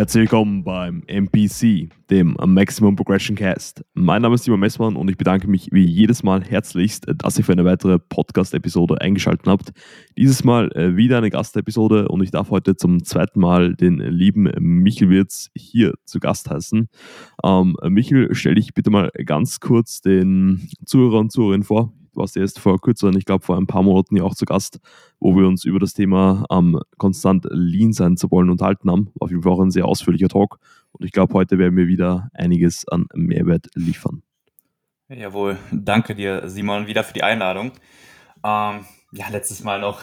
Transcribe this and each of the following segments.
Herzlich willkommen beim MPC, dem Maximum Progression Cast. Mein Name ist Simon Messmann und ich bedanke mich wie jedes Mal herzlichst, dass ihr für eine weitere Podcast-Episode eingeschaltet habt. Dieses Mal äh, wieder eine Gastepisode und ich darf heute zum zweiten Mal den lieben Michel Wirz hier zu Gast heißen. Ähm, Michel, stell dich bitte mal ganz kurz den Zuhörer und Zuhörerinnen vor warst erst vor kürzeren, ich glaube vor ein paar Monaten ja auch zu Gast, wo wir uns über das Thema ähm, konstant lean sein zu wollen unterhalten haben. War auf jeden Fall auch ein sehr ausführlicher Talk und ich glaube, heute werden wir wieder einiges an Mehrwert liefern. Jawohl, danke dir, Simon, wieder für die Einladung. Ähm, ja, letztes Mal noch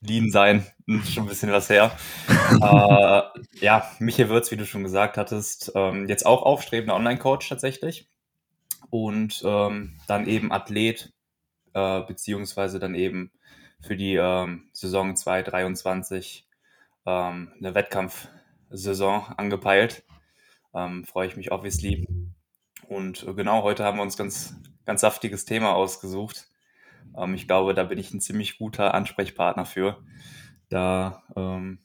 Lean sein, schon ein bisschen was her. äh, ja, Michael Würz, wie du schon gesagt hattest, ähm, jetzt auch aufstrebender Online-Coach tatsächlich und ähm, dann eben Athlet äh, beziehungsweise dann eben für die ähm, Saison 2023 ähm, eine Wettkampfsaison angepeilt. Ähm, freue ich mich obviously. Und äh, genau, heute haben wir uns ganz, ganz saftiges Thema ausgesucht. Ähm, ich glaube, da bin ich ein ziemlich guter Ansprechpartner für. Da, ähm,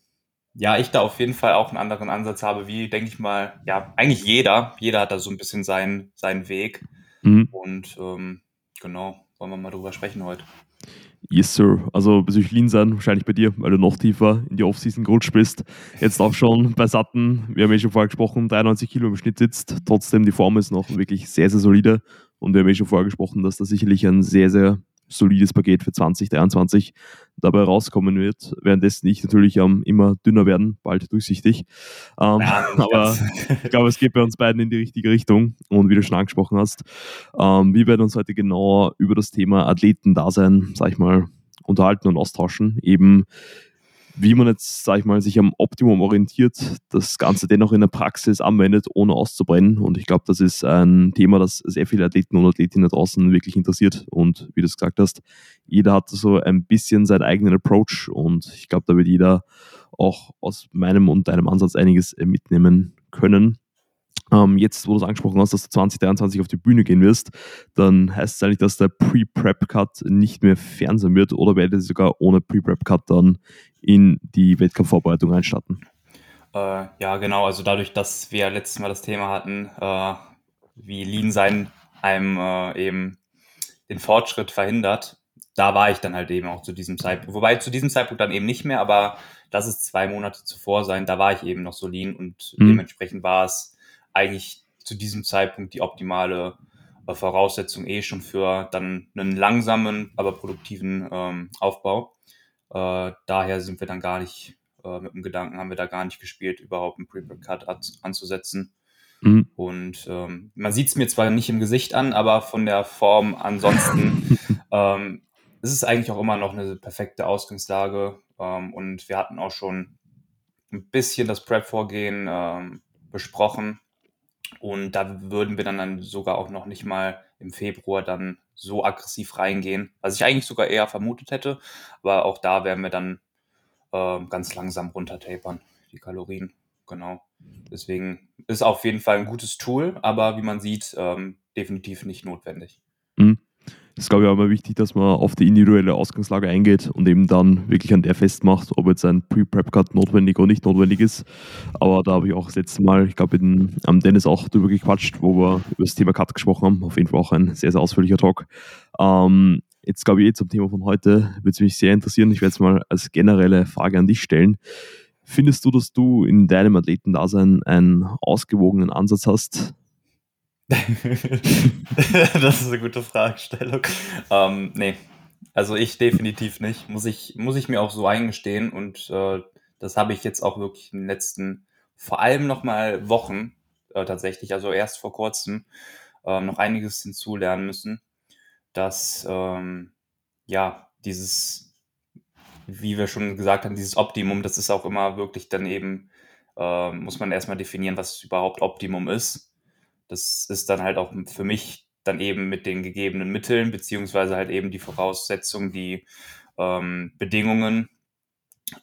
ja, ich da auf jeden Fall auch einen anderen Ansatz habe, wie, denke ich mal, ja, eigentlich jeder. Jeder hat da so ein bisschen seinen, seinen Weg. Mhm. Und ähm, genau, wollen wir mal drüber sprechen heute. Yes, Sir. Also bezüglich sein, wahrscheinlich bei dir, weil du noch tiefer in die Offseason gerutscht bist. Jetzt auch schon bei Satten, wir haben ja schon vorher gesprochen, 93 Kilo im Schnitt sitzt. Trotzdem, die Form ist noch wirklich sehr, sehr solide. Und wir haben ja schon vorher gesprochen, dass da sicherlich ein sehr, sehr solides Paket für 2023 dabei rauskommen wird. Währenddessen ich natürlich ähm, immer dünner werden, bald durchsichtig. Ähm, ja, aber ich glaube, es geht bei uns beiden in die richtige Richtung. Und wie du schon angesprochen hast, ähm, wir werden uns heute genauer über das Thema Athletendasein, sag ich mal, unterhalten und austauschen. Eben wie man jetzt, sag ich mal, sich am Optimum orientiert, das Ganze dennoch in der Praxis anwendet, ohne auszubrennen. Und ich glaube, das ist ein Thema, das sehr viele Athleten und Athletinnen draußen wirklich interessiert. Und wie du es gesagt hast, jeder hat so ein bisschen seinen eigenen Approach und ich glaube, da wird jeder auch aus meinem und deinem Ansatz einiges mitnehmen können. Ähm, jetzt, wo du es angesprochen hast, dass du 2023 auf die Bühne gehen wirst, dann heißt es eigentlich, dass der Pre-Prep-Cut nicht mehr fern sein wird oder werdet ihr sogar ohne Pre-Prep-Cut dann in die Wettkampfvorbereitung einstarten? Äh, ja, genau. Also dadurch, dass wir letztes Mal das Thema hatten, äh, wie Lean sein einem äh, eben den Fortschritt verhindert, da war ich dann halt eben auch zu diesem Zeitpunkt. Wobei zu diesem Zeitpunkt dann eben nicht mehr, aber lass es zwei Monate zuvor sein, da war ich eben noch so lean und mhm. dementsprechend war es eigentlich zu diesem Zeitpunkt die optimale äh, Voraussetzung eh schon für dann einen langsamen, aber produktiven ähm, Aufbau. Äh, daher sind wir dann gar nicht, äh, mit dem Gedanken haben wir da gar nicht gespielt, überhaupt einen Pre-Cut anzusetzen. Mhm. Und ähm, man sieht es mir zwar nicht im Gesicht an, aber von der Form ansonsten ähm, ist es eigentlich auch immer noch eine perfekte Ausgangslage. Ähm, und wir hatten auch schon ein bisschen das Prep-Vorgehen ähm, besprochen. Und da würden wir dann, dann sogar auch noch nicht mal im Februar dann so aggressiv reingehen, was ich eigentlich sogar eher vermutet hätte. Aber auch da werden wir dann äh, ganz langsam runtertapern, die Kalorien. Genau. Deswegen ist auf jeden Fall ein gutes Tool, aber wie man sieht, ähm, definitiv nicht notwendig. Mhm. Ist, glaube ich, auch immer wichtig, dass man auf die individuelle Ausgangslage eingeht und eben dann wirklich an der festmacht, ob jetzt ein Pre-Prep-Cut notwendig oder nicht notwendig ist. Aber da habe ich auch das letzte Mal, ich glaube, am Dennis auch drüber gequatscht, wo wir über das Thema Cut gesprochen haben. Auf jeden Fall auch ein sehr, sehr ausführlicher Talk. Ähm, jetzt, glaube ich, eh zum Thema von heute würde es mich sehr interessieren. Ich werde es mal als generelle Frage an dich stellen. Findest du, dass du in deinem Athletendasein einen ausgewogenen Ansatz hast, das ist eine gute Fragestellung. Ähm, nee, also ich definitiv nicht. Muss ich, muss ich mir auch so eingestehen und äh, das habe ich jetzt auch wirklich in den letzten, vor allem nochmal Wochen äh, tatsächlich, also erst vor kurzem, äh, noch einiges hinzulernen müssen, dass ähm, ja, dieses, wie wir schon gesagt haben, dieses Optimum, das ist auch immer wirklich dann eben, äh, muss man erstmal definieren, was überhaupt Optimum ist das ist dann halt auch für mich dann eben mit den gegebenen Mitteln, beziehungsweise halt eben die Voraussetzungen, die ähm, Bedingungen.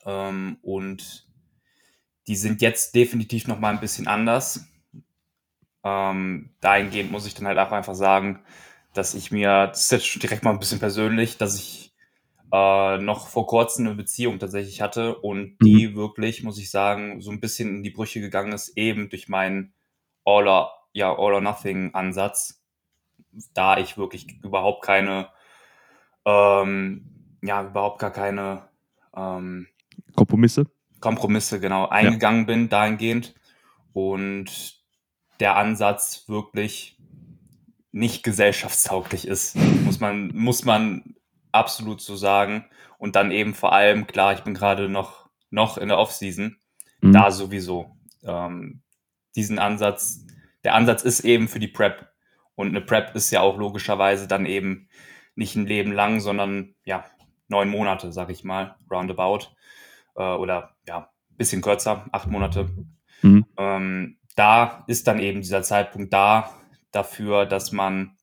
Ähm, und die sind jetzt definitiv nochmal ein bisschen anders. Ähm, dahingehend muss ich dann halt auch einfach sagen, dass ich mir, das ist jetzt direkt mal ein bisschen persönlich, dass ich äh, noch vor kurzem eine Beziehung tatsächlich hatte und die mhm. wirklich, muss ich sagen, so ein bisschen in die Brüche gegangen ist, eben durch meinen All or, ja, All or Nothing Ansatz, da ich wirklich überhaupt keine, ähm, ja, überhaupt gar keine ähm, Kompromisse? Kompromisse, genau, eingegangen ja. bin dahingehend und der Ansatz wirklich nicht gesellschaftstauglich ist, muss man, muss man absolut so sagen. Und dann eben vor allem, klar, ich bin gerade noch, noch in der Offseason, mhm. da sowieso. Ähm, diesen Ansatz, der Ansatz ist eben für die Prep. Und eine Prep ist ja auch logischerweise dann eben nicht ein Leben lang, sondern ja, neun Monate, sag ich mal, roundabout. Äh, oder ja, bisschen kürzer, acht Monate. Mhm. Ähm, da ist dann eben dieser Zeitpunkt da dafür, dass man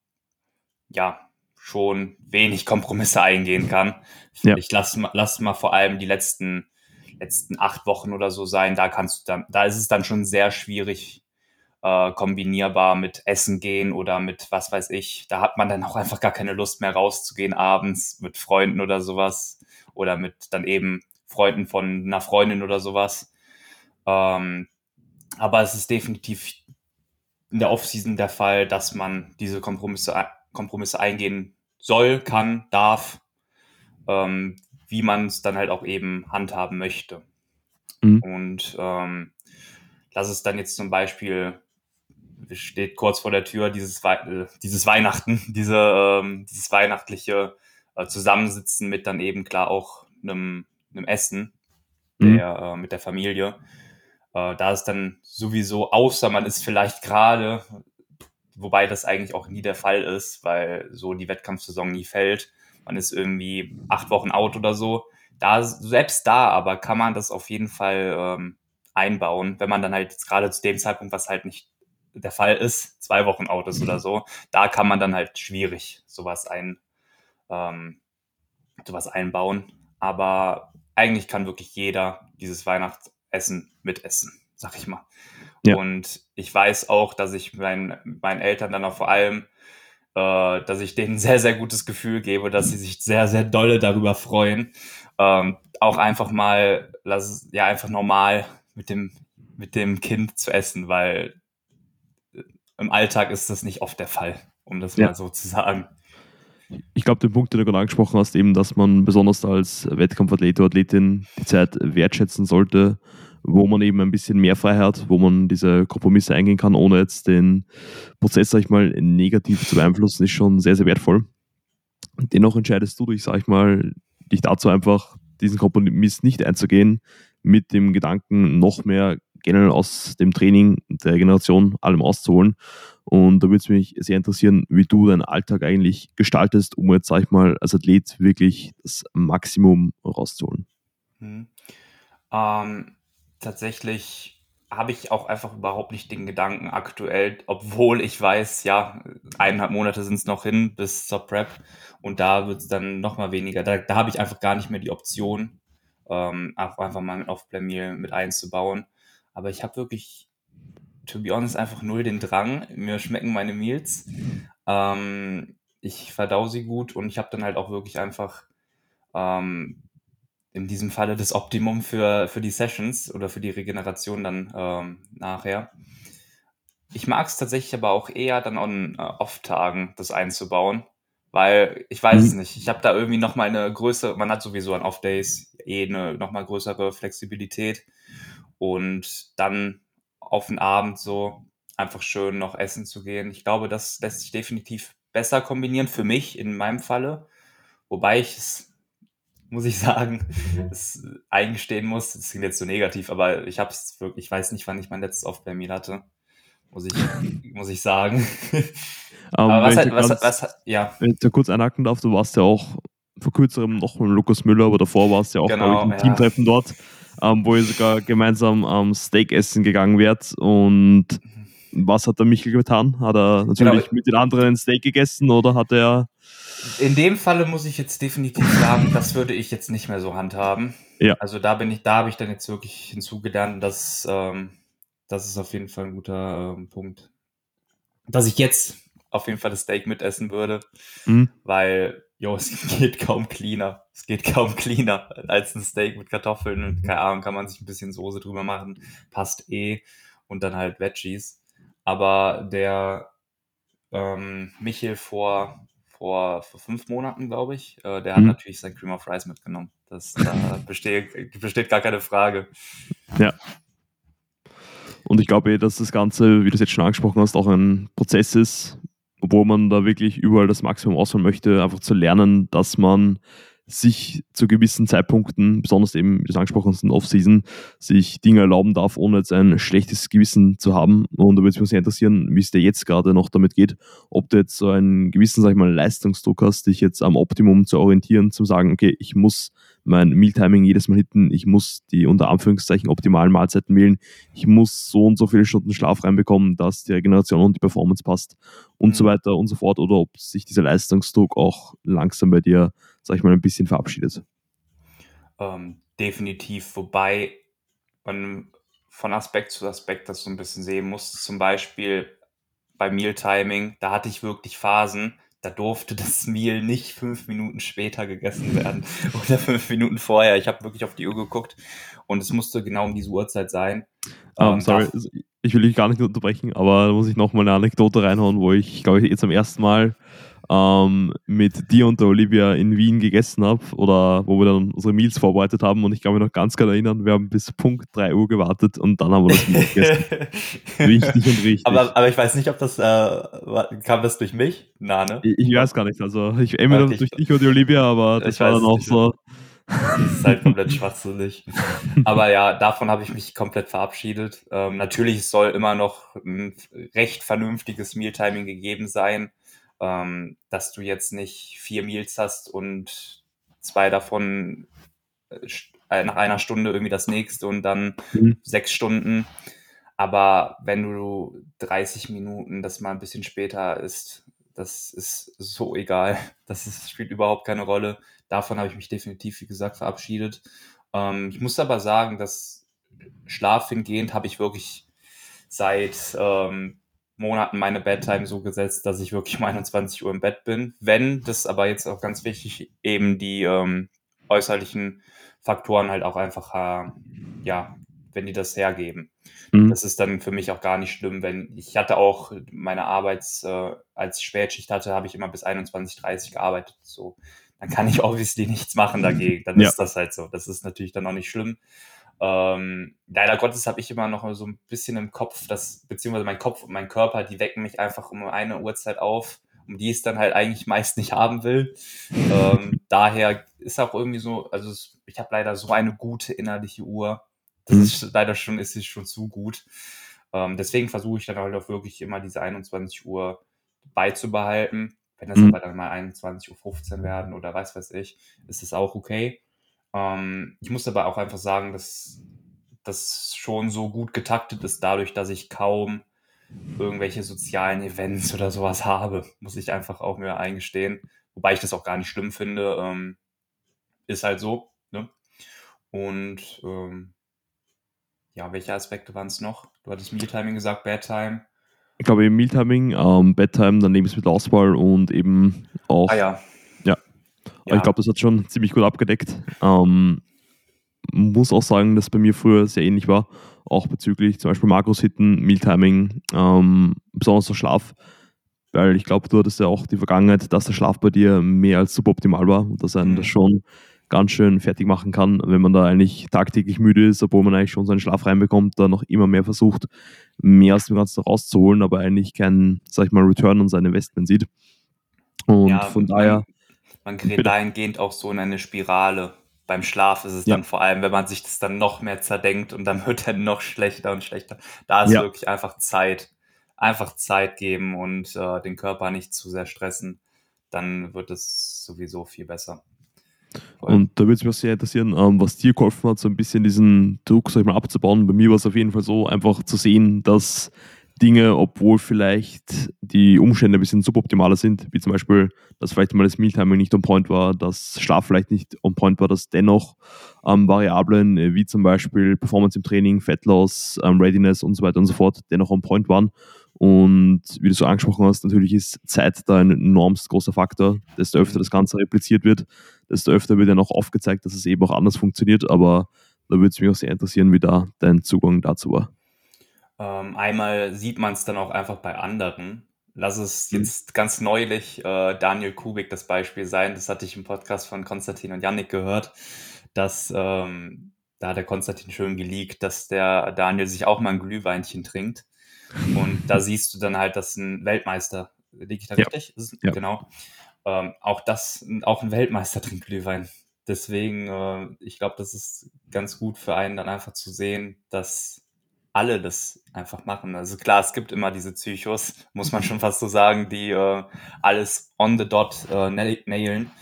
ja schon wenig Kompromisse eingehen kann. Ja. Ich lasse lass mal vor allem die letzten, letzten acht Wochen oder so sein. Da kannst du dann, da ist es dann schon sehr schwierig äh, kombinierbar mit Essen gehen oder mit was weiß ich. Da hat man dann auch einfach gar keine Lust mehr rauszugehen abends mit Freunden oder sowas oder mit dann eben Freunden von einer Freundin oder sowas. Ähm, aber es ist definitiv in der Offseason der Fall, dass man diese Kompromisse, Kompromisse eingehen soll, kann, darf, ähm, wie man es dann halt auch eben handhaben möchte. Mhm. Und ähm, das ist dann jetzt zum Beispiel, steht kurz vor der Tür, dieses, äh, dieses Weihnachten, diese, ähm, dieses weihnachtliche äh, Zusammensitzen mit dann eben klar auch einem, einem Essen mhm. der, äh, mit der Familie. Äh, da ist dann sowieso, außer man ist vielleicht gerade wobei das eigentlich auch nie der Fall ist, weil so die Wettkampfsaison nie fällt. Man ist irgendwie acht Wochen out oder so. Da, selbst da aber kann man das auf jeden Fall ähm, einbauen, wenn man dann halt gerade zu dem Zeitpunkt, was halt nicht der Fall ist, zwei Wochen out ist oder so, da kann man dann halt schwierig sowas ein, ähm, sowas einbauen. Aber eigentlich kann wirklich jeder dieses Weihnachtsessen mitessen, sag ich mal. Ja. Und ich weiß auch, dass ich mein, meinen Eltern dann auch vor allem, äh, dass ich denen sehr, sehr gutes Gefühl gebe, dass sie sich sehr, sehr dolle darüber freuen. Ähm, auch einfach mal, lass, ja, einfach normal mit dem, mit dem Kind zu essen, weil im Alltag ist das nicht oft der Fall, um das ja. mal so zu sagen. Ich glaube, den Punkt, den du gerade angesprochen hast, eben, dass man besonders als Wettkampfathlet oder Athletin die Zeit wertschätzen sollte wo man eben ein bisschen mehr Freiheit hat, wo man diese Kompromisse eingehen kann, ohne jetzt den Prozess, sag ich mal, negativ zu beeinflussen, ist schon sehr, sehr wertvoll. Dennoch entscheidest du dich, sag ich mal, dich dazu einfach, diesen Kompromiss nicht einzugehen, mit dem Gedanken, noch mehr generell aus dem Training, der Generation, allem auszuholen. Und da würde es mich sehr interessieren, wie du deinen Alltag eigentlich gestaltest, um jetzt, sag ich mal, als Athlet wirklich das Maximum rauszuholen. Hm. Ähm, tatsächlich habe ich auch einfach überhaupt nicht den Gedanken aktuell, obwohl ich weiß, ja, eineinhalb Monate sind es noch hin bis zur Prep und da wird es dann nochmal weniger. Da, da habe ich einfach gar nicht mehr die Option, ähm, einfach mal ein Off-Play-Meal mit einzubauen. Aber ich habe wirklich, to be honest, einfach null den Drang. Mir schmecken meine Meals. Ähm, ich verdau sie gut und ich habe dann halt auch wirklich einfach ähm, in diesem Falle das Optimum für, für die Sessions oder für die Regeneration dann ähm, nachher. Ich mag es tatsächlich aber auch eher dann an äh, Off-Tagen das einzubauen, weil ich weiß mhm. es nicht. Ich habe da irgendwie nochmal eine größere, man hat sowieso an Off-Days eh eine nochmal größere Flexibilität und dann auf den Abend so einfach schön noch essen zu gehen. Ich glaube, das lässt sich definitiv besser kombinieren für mich in meinem Falle, wobei ich es muss ich sagen, es eingestehen muss. Das klingt jetzt so negativ, aber ich habe es wirklich, ich weiß nicht, wann ich mein letztes Off-By-Meal hatte. Muss ich, muss ich sagen. Um, aber was, halt, was, ganz, was, ja. Wenn ich da kurz einhaken darf, du warst ja auch vor kurzem noch mit Lukas Müller, aber davor warst du ja auch genau, ich, im ja. Teamtreffen dort, ähm, wo ihr sogar gemeinsam am ähm, Steak essen gegangen wärt. Und was hat der Michael getan? Hat er natürlich genau. mit den anderen ein Steak gegessen oder hat er in dem Falle muss ich jetzt definitiv sagen, das würde ich jetzt nicht mehr so handhaben. Ja. Also da bin ich, da habe ich dann jetzt wirklich hinzugelernt, dass ähm, das ist auf jeden Fall ein guter ähm, Punkt. Dass ich jetzt auf jeden Fall das Steak mitessen würde, mhm. weil jo, es geht kaum cleaner. Es geht kaum cleaner als ein Steak mit Kartoffeln und keine Ahnung, kann man sich ein bisschen Soße drüber machen. Passt eh. Und dann halt Veggies. Aber der ähm, Michel vor, vor, vor fünf Monaten, glaube ich, äh, der hat mhm. natürlich sein Cream of Rice mitgenommen. Das da besteht, besteht gar keine Frage. Ja. Und ich glaube eh, dass das Ganze, wie du es jetzt schon angesprochen hast, auch ein Prozess ist, obwohl man da wirklich überall das Maximum ausholen möchte, einfach zu lernen, dass man sich zu gewissen Zeitpunkten, besonders eben, wie du es angesprochen hast, in Off-Season, sich Dinge erlauben darf, ohne jetzt ein schlechtes Gewissen zu haben. Und da würde es mich sehr interessieren, wie es dir jetzt gerade noch damit geht, ob du jetzt so einen gewissen, sag ich mal, Leistungsdruck hast, dich jetzt am Optimum zu orientieren, zu sagen, okay, ich muss mein Mealtiming jedes Mal hitten, ich muss die unter Anführungszeichen optimalen Mahlzeiten wählen, ich muss so und so viele Stunden Schlaf reinbekommen, dass die Regeneration und die Performance passt und mhm. so weiter und so fort, oder ob sich dieser Leistungsdruck auch langsam bei dir, sag ich mal, ein bisschen verabschiedet. Ähm, definitiv, wobei man von Aspekt zu Aspekt das so ein bisschen sehen muss. Zum Beispiel bei Mealtiming, da hatte ich wirklich Phasen, da durfte das Meal nicht fünf Minuten später gegessen werden oder fünf Minuten vorher. Ich habe wirklich auf die Uhr geguckt und es musste genau um diese Uhrzeit sein. Um, ähm, sorry, ich will dich gar nicht unterbrechen, aber da muss ich nochmal eine Anekdote reinhauen, wo ich, glaube ich, jetzt am ersten Mal ähm, mit dir und der Olivia in Wien gegessen habe oder wo wir dann unsere Meals vorbereitet haben und ich kann mich noch ganz genau erinnern, wir haben bis Punkt 3 Uhr gewartet und dann haben wir das Meal gegessen. richtig und richtig. Aber, aber ich weiß nicht, ob das, äh, kam das durch mich? Na, ne? Ich, ich weiß gar nicht, also ich entweder okay, durch dich oder die Olivia, aber das war dann auch so... Das ist halt komplett schwachsinnig. Aber ja, davon habe ich mich komplett verabschiedet. Ähm, natürlich soll immer noch ein recht vernünftiges Mealtiming gegeben sein ähm, dass du jetzt nicht vier Meals hast und zwei davon äh, äh, nach einer Stunde irgendwie das nächste und dann mhm. sechs Stunden. Aber wenn du 30 Minuten das mal ein bisschen später ist, das ist so egal. Das ist, spielt überhaupt keine Rolle. Davon habe ich mich definitiv, wie gesagt, verabschiedet. Ähm, ich muss aber sagen, dass Schlaf hingehend habe ich wirklich seit ähm, Monaten meine Bedtime so gesetzt, dass ich wirklich um 21 Uhr im Bett bin. Wenn, das ist aber jetzt auch ganz wichtig, eben die ähm, äußerlichen Faktoren halt auch einfach, äh, ja, wenn die das hergeben. Mhm. Das ist dann für mich auch gar nicht schlimm, wenn ich hatte auch meine Arbeits, äh, als ich Spätschicht hatte, habe ich immer bis 21.30 gearbeitet. So, dann kann ich obviously nichts machen dagegen. Dann ja. ist das halt so. Das ist natürlich dann auch nicht schlimm. Ähm, leider Gottes habe ich immer noch so ein bisschen im Kopf, dass, beziehungsweise mein Kopf und mein Körper, die wecken mich einfach um eine Uhrzeit auf, um die ich es dann halt eigentlich meist nicht haben will. Ähm, daher ist auch irgendwie so, also es, ich habe leider so eine gute innerliche Uhr. Das mhm. ist leider schon, ist es schon zu gut. Ähm, deswegen versuche ich dann halt auch wirklich immer diese 21 Uhr beizubehalten. Wenn das mhm. aber dann mal 21.15 Uhr werden oder weiß was ich, ist es auch okay. Ähm, ich muss aber auch einfach sagen, dass das schon so gut getaktet ist, dadurch, dass ich kaum irgendwelche sozialen Events oder sowas habe, muss ich einfach auch mir eingestehen. Wobei ich das auch gar nicht schlimm finde. Ähm, ist halt so. Ne? Und ähm, ja, welche Aspekte waren es noch? Du hattest Mealtiming gesagt, Bedtime. Ich glaube eben Mealtiming, ähm, Bedtime, dann Lebensmittelauswahl und eben auch ah, ja. Ja. ich glaube, das hat schon ziemlich gut abgedeckt. Ähm, muss auch sagen, dass bei mir früher sehr ähnlich war, auch bezüglich zum Beispiel Makros-Hitten, Mealtiming, ähm, besonders der Schlaf, weil ich glaube, du hattest ja auch die Vergangenheit, dass der Schlaf bei dir mehr als suboptimal war und dass einen mhm. das schon ganz schön fertig machen kann, wenn man da eigentlich tagtäglich müde ist, obwohl man eigentlich schon seinen Schlaf reinbekommt, da noch immer mehr versucht, mehr aus dem Ganzen rauszuholen, aber eigentlich keinen, sag ich mal, Return on sein Investment sieht. Und ja, von daher man gerät dahingehend auch so in eine Spirale. Beim Schlaf ist es ja. dann vor allem, wenn man sich das dann noch mehr zerdenkt und dann wird er noch schlechter und schlechter. Da ist ja. wirklich einfach Zeit. Einfach Zeit geben und äh, den Körper nicht zu sehr stressen. Dann wird es sowieso viel besser. Voll. Und da würde es mich sehr interessieren, ähm, was dir geholfen hat, so ein bisschen diesen Druck sag ich mal, abzubauen. Bei mir war es auf jeden Fall so, einfach zu sehen, dass Dinge, obwohl vielleicht die Umstände ein bisschen suboptimaler sind, wie zum Beispiel, dass vielleicht mal das Mealtiming nicht on point war, dass Schlaf vielleicht nicht on point war, dass dennoch ähm, Variablen äh, wie zum Beispiel Performance im Training, Fettloss, ähm, Readiness und so weiter und so fort dennoch on point waren Und wie du so angesprochen hast, natürlich ist Zeit da ein enormst großer Faktor. Desto öfter das Ganze repliziert wird, desto öfter wird ja noch aufgezeigt, dass es eben auch anders funktioniert. Aber da würde es mich auch sehr interessieren, wie da dein Zugang dazu war. Ähm, einmal sieht man es dann auch einfach bei anderen. Lass es mhm. jetzt ganz neulich äh, Daniel Kubik das Beispiel sein. Das hatte ich im Podcast von Konstantin und Yannick gehört, dass ähm, da hat der Konstantin schön geleakt, dass der Daniel sich auch mal ein Glühweinchen trinkt. Und da siehst du dann halt, dass ein Weltmeister, liege ich da ja. richtig? Ja. Genau. Ähm, auch das, auch ein Weltmeister trinkt Glühwein. Deswegen, äh, ich glaube, das ist ganz gut für einen dann einfach zu sehen, dass alle das einfach machen. Also klar, es gibt immer diese Psychos, muss man schon fast so sagen, die äh, alles on the dot äh, nailen.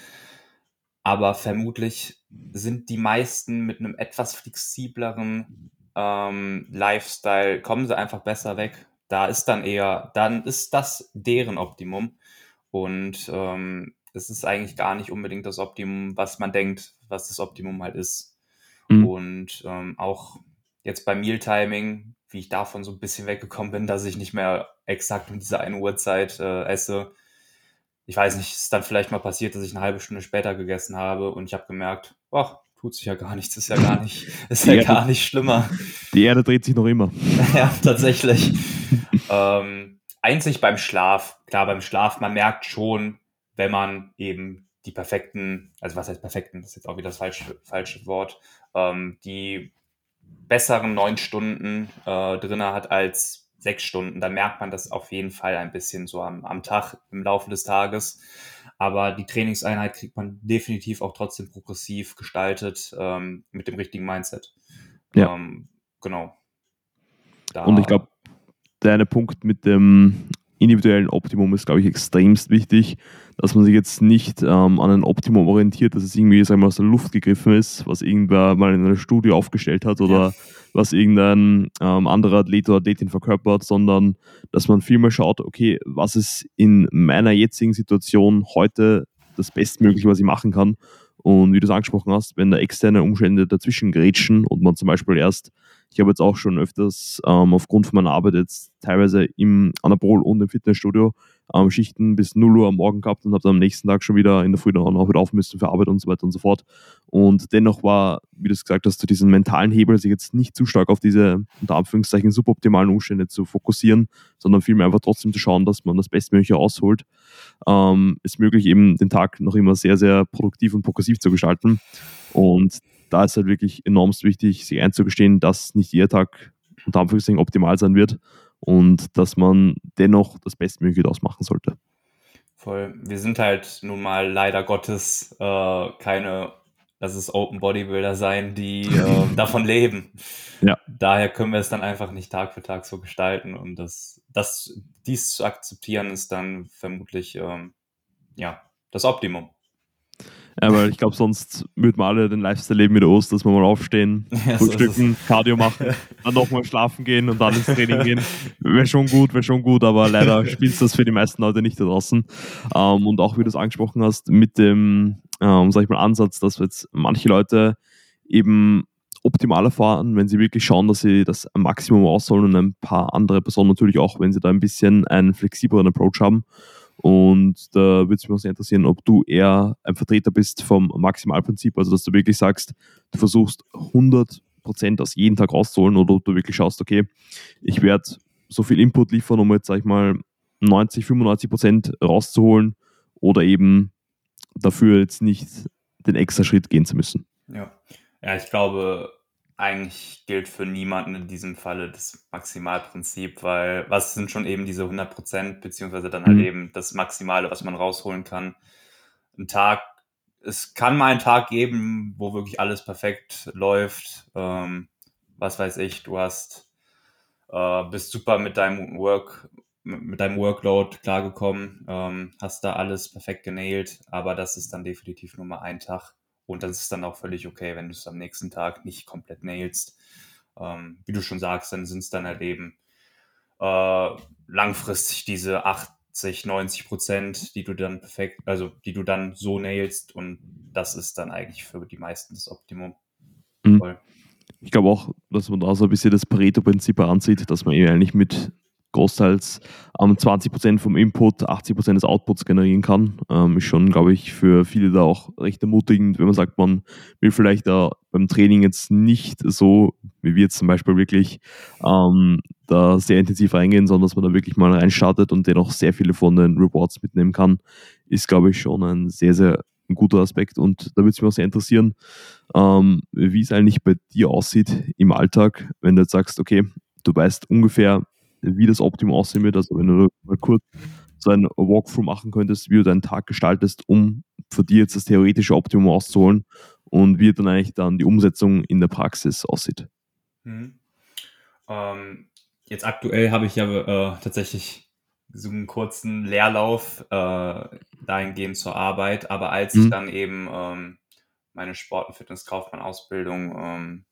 Aber vermutlich sind die meisten mit einem etwas flexibleren ähm, Lifestyle, kommen sie einfach besser weg. Da ist dann eher, dann ist das deren Optimum. Und ähm, es ist eigentlich gar nicht unbedingt das Optimum, was man denkt, was das Optimum halt ist. Mhm. Und ähm, auch jetzt beim Mealtiming, wie ich davon so ein bisschen weggekommen bin, dass ich nicht mehr exakt um diese eine Uhrzeit äh, esse. Ich weiß nicht, ist dann vielleicht mal passiert, dass ich eine halbe Stunde später gegessen habe und ich habe gemerkt, ach, tut sich ja gar nichts, ist ja gar nicht, ist ja Erde, gar nicht schlimmer. Die Erde dreht sich noch immer. ja, tatsächlich. ähm, einzig beim Schlaf, klar, beim Schlaf, man merkt schon, wenn man eben die perfekten, also was heißt perfekten, das ist jetzt auch wieder das falsche, falsche Wort, ähm, die besseren neun Stunden äh, drin hat als sechs Stunden, dann merkt man das auf jeden Fall ein bisschen so am, am Tag, im Laufe des Tages. Aber die Trainingseinheit kriegt man definitiv auch trotzdem progressiv gestaltet ähm, mit dem richtigen Mindset. Ja. Ähm, genau. Da Und ich glaube, der eine Punkt mit dem individuellen Optimum ist, glaube ich, extremst wichtig, dass man sich jetzt nicht ähm, an ein Optimum orientiert, dass es irgendwie sagen wir, aus der Luft gegriffen ist, was irgendwer mal in einer Studie aufgestellt hat oder ja. was irgendein ähm, anderer Athlet oder Athletin verkörpert, sondern dass man vielmehr schaut, okay, was ist in meiner jetzigen Situation heute das Bestmögliche, was ich machen kann. Und wie du es angesprochen hast, wenn da externe Umstände dazwischen grätschen und man zum Beispiel erst ich habe jetzt auch schon öfters ähm, aufgrund von meiner Arbeit jetzt teilweise im Anabol und im Fitnessstudio ähm, Schichten bis 0 Uhr am Morgen gehabt und habe dann am nächsten Tag schon wieder in der Früh dann auch wieder auf müssen für Arbeit und so weiter und so fort. Und dennoch war, wie du es gesagt hast, zu diesen mentalen Hebel, sich jetzt nicht zu stark auf diese unter Anführungszeichen suboptimalen Umstände zu fokussieren, sondern vielmehr einfach trotzdem zu schauen, dass man das Bestmögliche rausholt, ähm, ist möglich, eben den Tag noch immer sehr, sehr produktiv und progressiv zu gestalten. Und da ist halt wirklich enormst wichtig, sich einzugestehen, dass nicht jeder Tag unter Anführungszeichen optimal sein wird und dass man dennoch das Bestmögliche daraus machen sollte. Voll. Wir sind halt nun mal leider Gottes äh, keine, das ist Open Bodybuilder sein, die äh, davon leben. Ja. Daher können wir es dann einfach nicht Tag für Tag so gestalten und das, das dies zu akzeptieren ist dann vermutlich ähm, ja das Optimum. Ja, weil ich glaube, sonst würden wir alle den Lifestyle leben mit Ost, dass wir mal aufstehen, ja, frühstücken, so Cardio machen, dann nochmal schlafen gehen und dann ins Training gehen. Wäre schon gut, wäre schon gut, aber leider spielt das für die meisten Leute nicht da draußen. Ähm, und auch wie du es angesprochen hast, mit dem, ähm, sag ich mal, Ansatz, dass jetzt manche Leute eben optimaler fahren, wenn sie wirklich schauen, dass sie das Maximum rausholen und ein paar andere Personen natürlich auch, wenn sie da ein bisschen einen flexibleren Approach haben. Und da würde es mich auch sehr interessieren, ob du eher ein Vertreter bist vom Maximalprinzip, also dass du wirklich sagst, du versuchst 100% aus jedem Tag rauszuholen oder ob du wirklich schaust, okay, ich werde so viel Input liefern, um jetzt, sag ich mal, 90, 95% rauszuholen oder eben dafür jetzt nicht den extra Schritt gehen zu müssen. Ja, ja ich glaube, eigentlich gilt für niemanden in diesem Falle das Maximalprinzip, weil was sind schon eben diese 100 Prozent, beziehungsweise dann halt mhm. eben das Maximale, was man rausholen kann. Ein Tag, es kann mal einen Tag geben, wo wirklich alles perfekt läuft. Ähm, was weiß ich, du hast, äh, bist super mit deinem Work, mit deinem Workload klargekommen, ähm, hast da alles perfekt genailt, aber das ist dann definitiv nur mal ein Tag und das ist dann auch völlig okay, wenn du es am nächsten Tag nicht komplett nailst. Ähm, wie du schon sagst, dann sind es dann halt eben äh, langfristig diese 80, 90 Prozent, die du dann perfekt, also die du dann so nailst und das ist dann eigentlich für die meisten das Optimum. Mhm. Ich glaube auch, dass man da so ein bisschen das Pareto-Prinzip ansieht, dass man eben eigentlich mit großteils ähm, 20% vom Input, 80% des Outputs generieren kann. Ähm, ist schon, glaube ich, für viele da auch recht ermutigend, wenn man sagt, man will vielleicht da beim Training jetzt nicht so, wie wir jetzt zum Beispiel wirklich ähm, da sehr intensiv reingehen, sondern dass man da wirklich mal reinstartet und dennoch sehr viele von den Rewards mitnehmen kann, ist, glaube ich, schon ein sehr, sehr ein guter Aspekt. Und da würde es mich auch sehr interessieren, ähm, wie es eigentlich bei dir aussieht im Alltag, wenn du jetzt sagst, okay, du weißt ungefähr, wie das Optimum aussehen wird. Also wenn du mal kurz so ein Walkthrough machen könntest, wie du deinen Tag gestaltest, um für dir jetzt das theoretische Optimum auszuholen und wie dann eigentlich dann die Umsetzung in der Praxis aussieht. Mhm. Ähm, jetzt aktuell habe ich ja äh, tatsächlich so einen kurzen Leerlauf äh, dahingehend zur Arbeit, aber als mhm. ich dann eben ähm, meine Sport- und Fitnesskaufmann-Ausbildung, ähm,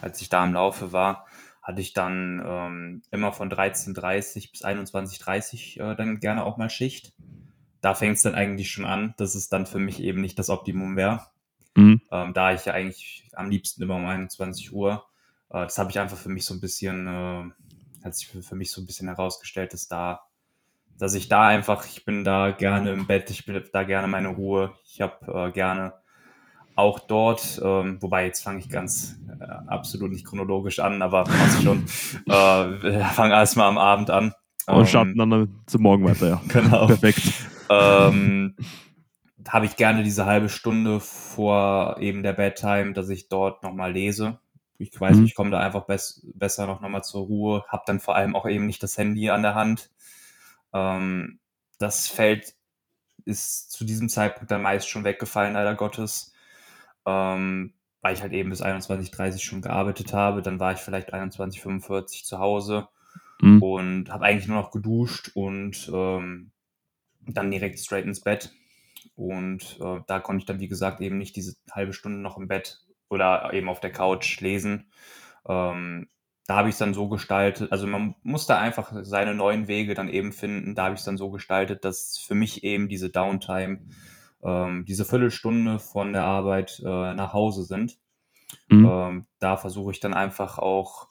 als ich da im Laufe war, hatte ich dann ähm, immer von 13.30 bis 21.30 äh, dann gerne auch mal Schicht. Da fängt es dann eigentlich schon an, dass es dann für mich eben nicht das Optimum wäre. Mhm. Ähm, da ich ja eigentlich am liebsten immer um 21 Uhr. Äh, das habe ich einfach für mich so ein bisschen, äh, hat sich für, für mich so ein bisschen herausgestellt, dass da, dass ich da einfach, ich bin da gerne im Bett, ich bin da gerne meine Ruhe, ich habe äh, gerne auch dort, ähm, wobei jetzt fange ich ganz äh, absolut nicht chronologisch an, aber passt schon. äh, fange erstmal am Abend an. Und ähm, starten dann zum Morgen weiter, ja. Genau. Perfekt. Ähm, habe ich gerne diese halbe Stunde vor eben der Bedtime, dass ich dort nochmal lese. Ich weiß, mhm. ich komme da einfach bess besser noch nochmal zur Ruhe, habe dann vor allem auch eben nicht das Handy an der Hand. Ähm, das Feld ist zu diesem Zeitpunkt dann meist schon weggefallen, leider Gottes ähm, weil ich halt eben bis 21.30 schon gearbeitet habe. Dann war ich vielleicht 21.45 zu Hause mhm. und habe eigentlich nur noch geduscht und ähm, dann direkt straight ins Bett. Und äh, da konnte ich dann, wie gesagt, eben nicht diese halbe Stunde noch im Bett oder eben auf der Couch lesen. Ähm, da habe ich es dann so gestaltet, also man muss da einfach seine neuen Wege dann eben finden. Da habe ich es dann so gestaltet, dass für mich eben diese Downtime ähm, diese Viertelstunde von der Arbeit äh, nach Hause sind. Mhm. Ähm, da versuche ich dann einfach auch,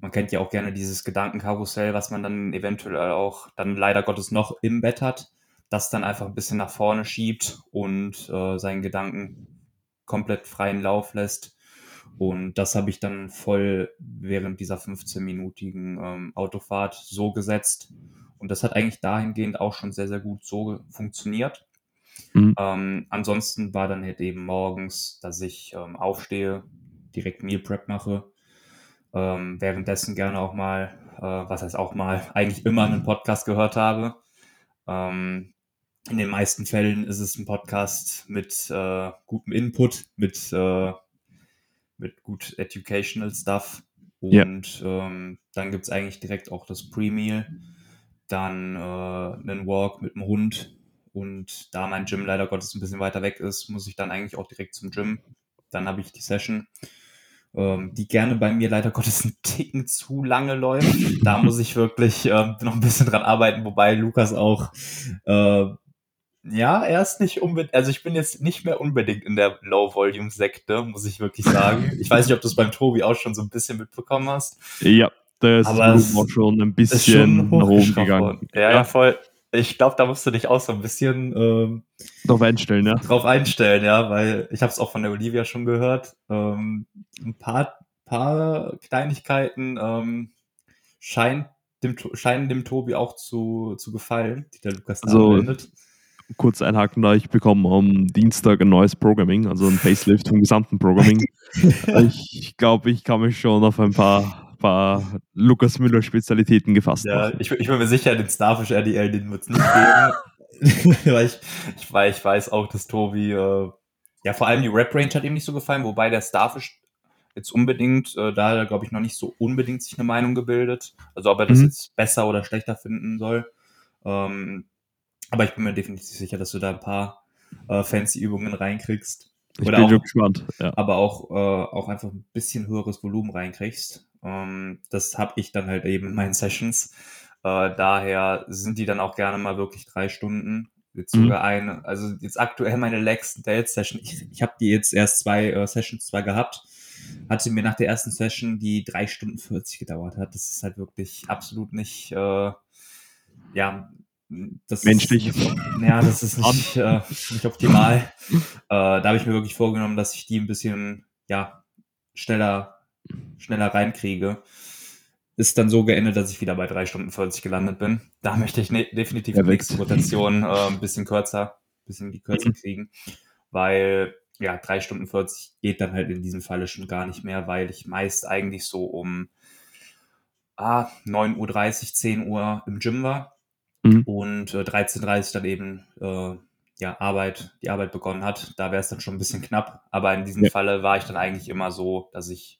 man kennt ja auch gerne dieses Gedankenkarussell, was man dann eventuell auch dann leider Gottes noch im Bett hat, das dann einfach ein bisschen nach vorne schiebt und äh, seinen Gedanken komplett freien Lauf lässt. Und das habe ich dann voll während dieser 15-minütigen ähm, Autofahrt so gesetzt. Und das hat eigentlich dahingehend auch schon sehr, sehr gut so funktioniert. Mhm. Ähm, ansonsten war dann halt eben morgens, dass ich ähm, aufstehe, direkt Meal Prep mache, ähm, währenddessen gerne auch mal, äh, was heißt auch mal, eigentlich immer einen Podcast gehört habe. Ähm, in den meisten Fällen ist es ein Podcast mit äh, gutem Input, mit, äh, mit gut educational Stuff. Und ja. ähm, dann gibt es eigentlich direkt auch das Pre-Meal, dann äh, einen Walk mit dem Hund und da mein Gym leider Gottes ein bisschen weiter weg ist, muss ich dann eigentlich auch direkt zum Gym. Dann habe ich die Session, ähm, die gerne bei mir leider Gottes einen Ticken zu lange läuft. Da muss ich wirklich äh, noch ein bisschen dran arbeiten, wobei Lukas auch, äh, ja, er ist nicht unbedingt, also ich bin jetzt nicht mehr unbedingt in der Low-Volume-Sekte, muss ich wirklich sagen. Ich weiß nicht, ob du es beim Tobi auch schon so ein bisschen mitbekommen hast. Ja, da ist Aber auch schon ein bisschen nach oben gegangen. Ja, ja, voll ich glaube, da musst du dich auch so ein bisschen ähm, drauf einstellen, ja. Drauf einstellen, ja, weil ich habe es auch von der Olivia schon gehört. Ähm, ein paar, paar Kleinigkeiten ähm, scheint dem, scheinen dem Tobi auch zu, zu gefallen, die der Lukas da also, anwendet. Kurz einhaken da, ich bekomme am Dienstag ein neues Programming, also ein Facelift vom gesamten Programming. ich glaube, ich kann mich schon auf ein paar paar Lukas Müller Spezialitäten gefasst. Ja, ich, ich, bin mir sicher, den Starfish RDL, den wird es nicht geben. weil, ich, ich, weil ich weiß auch, dass Tobi, äh, ja, vor allem die Rap Range hat ihm nicht so gefallen, wobei der Starfish jetzt unbedingt, äh, da hat er, glaube ich, noch nicht so unbedingt sich eine Meinung gebildet. Also ob er das mhm. jetzt besser oder schlechter finden soll. Ähm, aber ich bin mir definitiv sicher, dass du da ein paar äh, fancy Übungen reinkriegst. Ich oder bin auch, gespannt. Ja. Aber auch, äh, auch einfach ein bisschen höheres Volumen reinkriegst. Ähm, das habe ich dann halt eben in meinen Sessions. Äh, daher sind die dann auch gerne mal wirklich drei Stunden. Jetzt mhm. sogar eine, also jetzt aktuell meine Lex Dale Session. Ich, ich habe die jetzt erst zwei äh, Sessions zwar gehabt, hatte mir nach der ersten Session die drei Stunden 40 gedauert hat. Das ist halt wirklich absolut nicht, äh, ja, das Menschlich. Ist, ja, das ist nicht, äh, nicht optimal. Äh, da habe ich mir wirklich vorgenommen, dass ich die ein bisschen, ja, schneller, schneller reinkriege. Ist dann so geendet, dass ich wieder bei drei Stunden 40 gelandet bin. Da möchte ich ne definitiv die nächste Rotation äh, ein bisschen kürzer, ein bisschen die kürzer mhm. kriegen, weil ja, drei Stunden 40 geht dann halt in diesem Falle schon gar nicht mehr, weil ich meist eigentlich so um ah, 9.30 Uhr, 10 Uhr im Gym war mhm. und äh, 13.30 Uhr dann eben äh, ja, Arbeit, die Arbeit begonnen hat. Da wäre es dann schon ein bisschen knapp. Aber in diesem ja. Falle war ich dann eigentlich immer so, dass ich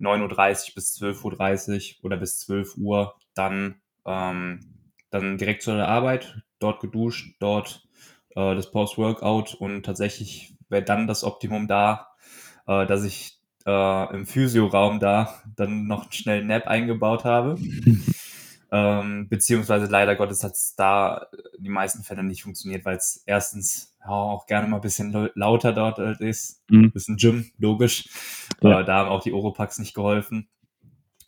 9.30 Uhr bis 12.30 Uhr oder bis 12 Uhr dann, ähm, dann direkt zur Arbeit, dort geduscht, dort äh, das Post-Workout und tatsächlich wäre dann das Optimum da, äh, dass ich äh, im Physioraum da dann noch einen Nap eingebaut habe. Ähm, beziehungsweise leider Gottes hat es da die meisten Fälle nicht funktioniert, weil es erstens ja, auch gerne mal ein bisschen lauter dort ist. Mhm. Ein bisschen Gym, logisch. Ja. Äh, da haben auch die Oropax nicht geholfen.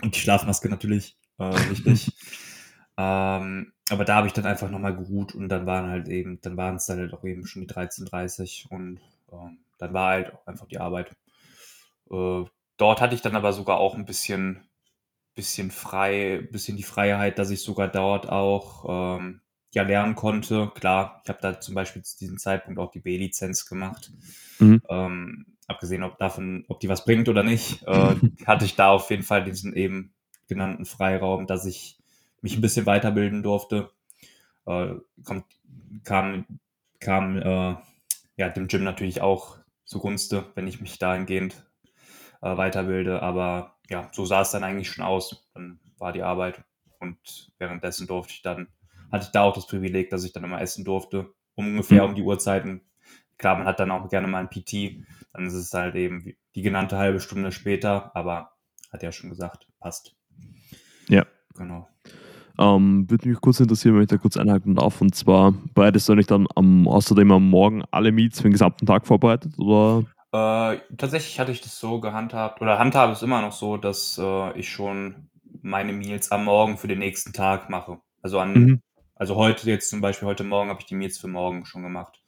Und die Schlafmaske natürlich äh, wichtig. ähm, aber da habe ich dann einfach nochmal geruht und dann waren halt eben, dann waren es dann halt auch eben schon die 13.30 und äh, dann war halt auch einfach die Arbeit. Äh, dort hatte ich dann aber sogar auch ein bisschen bisschen frei, bisschen die Freiheit, dass ich sogar dort auch ähm, ja lernen konnte. Klar, ich habe da zum Beispiel zu diesem Zeitpunkt auch die B-Lizenz gemacht. Mhm. Ähm, abgesehen ob davon, ob die was bringt oder nicht, äh, hatte ich da auf jeden Fall diesen eben genannten Freiraum, dass ich mich ein bisschen weiterbilden durfte. Äh, kommt, kam kam äh, ja dem Gym natürlich auch zugunste, wenn ich mich dahingehend äh, weiterbilde. Aber ja, so sah es dann eigentlich schon aus. Dann war die Arbeit und währenddessen durfte ich dann, hatte ich da auch das Privileg, dass ich dann immer essen durfte, ungefähr mhm. um die Uhrzeiten. Klar, man hat dann auch gerne mal ein PT, dann ist es halt eben die genannte halbe Stunde später, aber hat ja schon gesagt, passt. Ja. Genau. Ähm, würde mich kurz interessieren, wenn ich da kurz einhaken darf. Und zwar bereitest du nicht dann am, außerdem am Morgen alle Meets für den gesamten Tag vorbereitet? Oder? Äh, tatsächlich hatte ich das so gehandhabt oder handhabe es immer noch so, dass äh, ich schon meine Meals am Morgen für den nächsten Tag mache. Also an, mhm. also heute jetzt zum Beispiel, heute Morgen habe ich die Meals für morgen schon gemacht.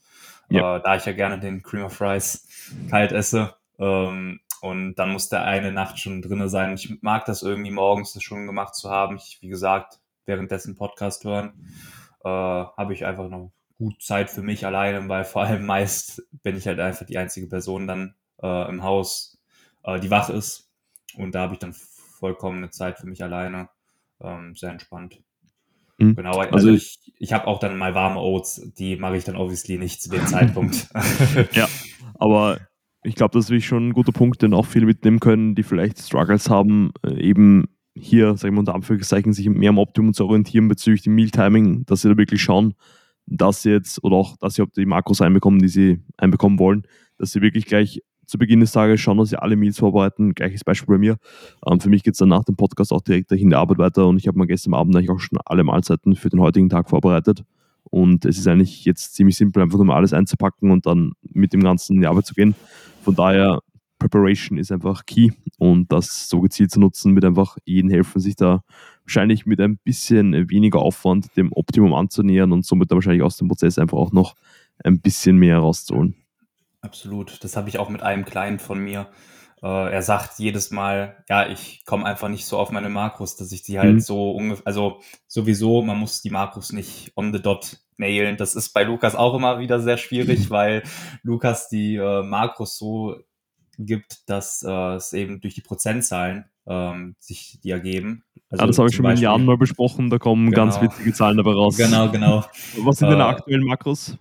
Ja. Äh, da ich ja gerne den Cream of Fries kalt esse. Ähm, und dann muss der eine Nacht schon drinne sein. Ich mag das irgendwie morgens das schon gemacht zu haben. Ich, wie gesagt, währenddessen Podcast hören, äh, habe ich einfach noch gut Zeit für mich alleine, weil vor allem meist bin ich halt einfach die einzige Person dann äh, im Haus, äh, die wach ist. Und da habe ich dann vollkommene Zeit für mich alleine. Ähm, sehr entspannt. Mhm. Genau, also, also ich, ich habe auch dann mal warme Oats, die mache ich dann obviously nicht zu dem Zeitpunkt. ja, aber ich glaube, das ist schon ein guter Punkt, den auch viele mitnehmen können, die vielleicht Struggles haben, äh, eben hier, sagen wir unter Anführungszeichen, sich mehr am Optimum zu orientieren bezüglich dem Mealtiming, dass sie da wirklich schauen, dass sie jetzt oder auch, dass sie die Makros einbekommen, die sie einbekommen wollen, dass sie wirklich gleich zu Beginn des Tages schauen, dass sie alle Meals vorbereiten. Gleiches Beispiel bei mir. Ähm, für mich geht es dann nach dem Podcast auch direkt in der Arbeit weiter und ich habe mir gestern Abend eigentlich auch schon alle Mahlzeiten für den heutigen Tag vorbereitet. Und es ist eigentlich jetzt ziemlich simpel, einfach nur mal alles einzupacken und dann mit dem Ganzen in die Arbeit zu gehen. Von daher Preparation ist einfach key und das so gezielt zu nutzen, mit einfach jeden helfen, sich da wahrscheinlich mit ein bisschen weniger Aufwand dem Optimum anzunähern und somit dann wahrscheinlich aus dem Prozess einfach auch noch ein bisschen mehr rauszuholen. Absolut. Das habe ich auch mit einem Client von mir. Äh, er sagt jedes Mal, ja, ich komme einfach nicht so auf meine Makros, dass ich die halt mhm. so ungefähr, also sowieso, man muss die Makros nicht on the dot nailen. Das ist bei Lukas auch immer wieder sehr schwierig, weil Lukas die äh, Makros so gibt, dass äh, es eben durch die Prozentzahlen ähm, sich die ergeben. Also ja, das habe ich schon mit Jahren mal besprochen, da kommen genau. ganz witzige Zahlen dabei raus. Genau, genau. Was sind äh, deine aktuellen Makros?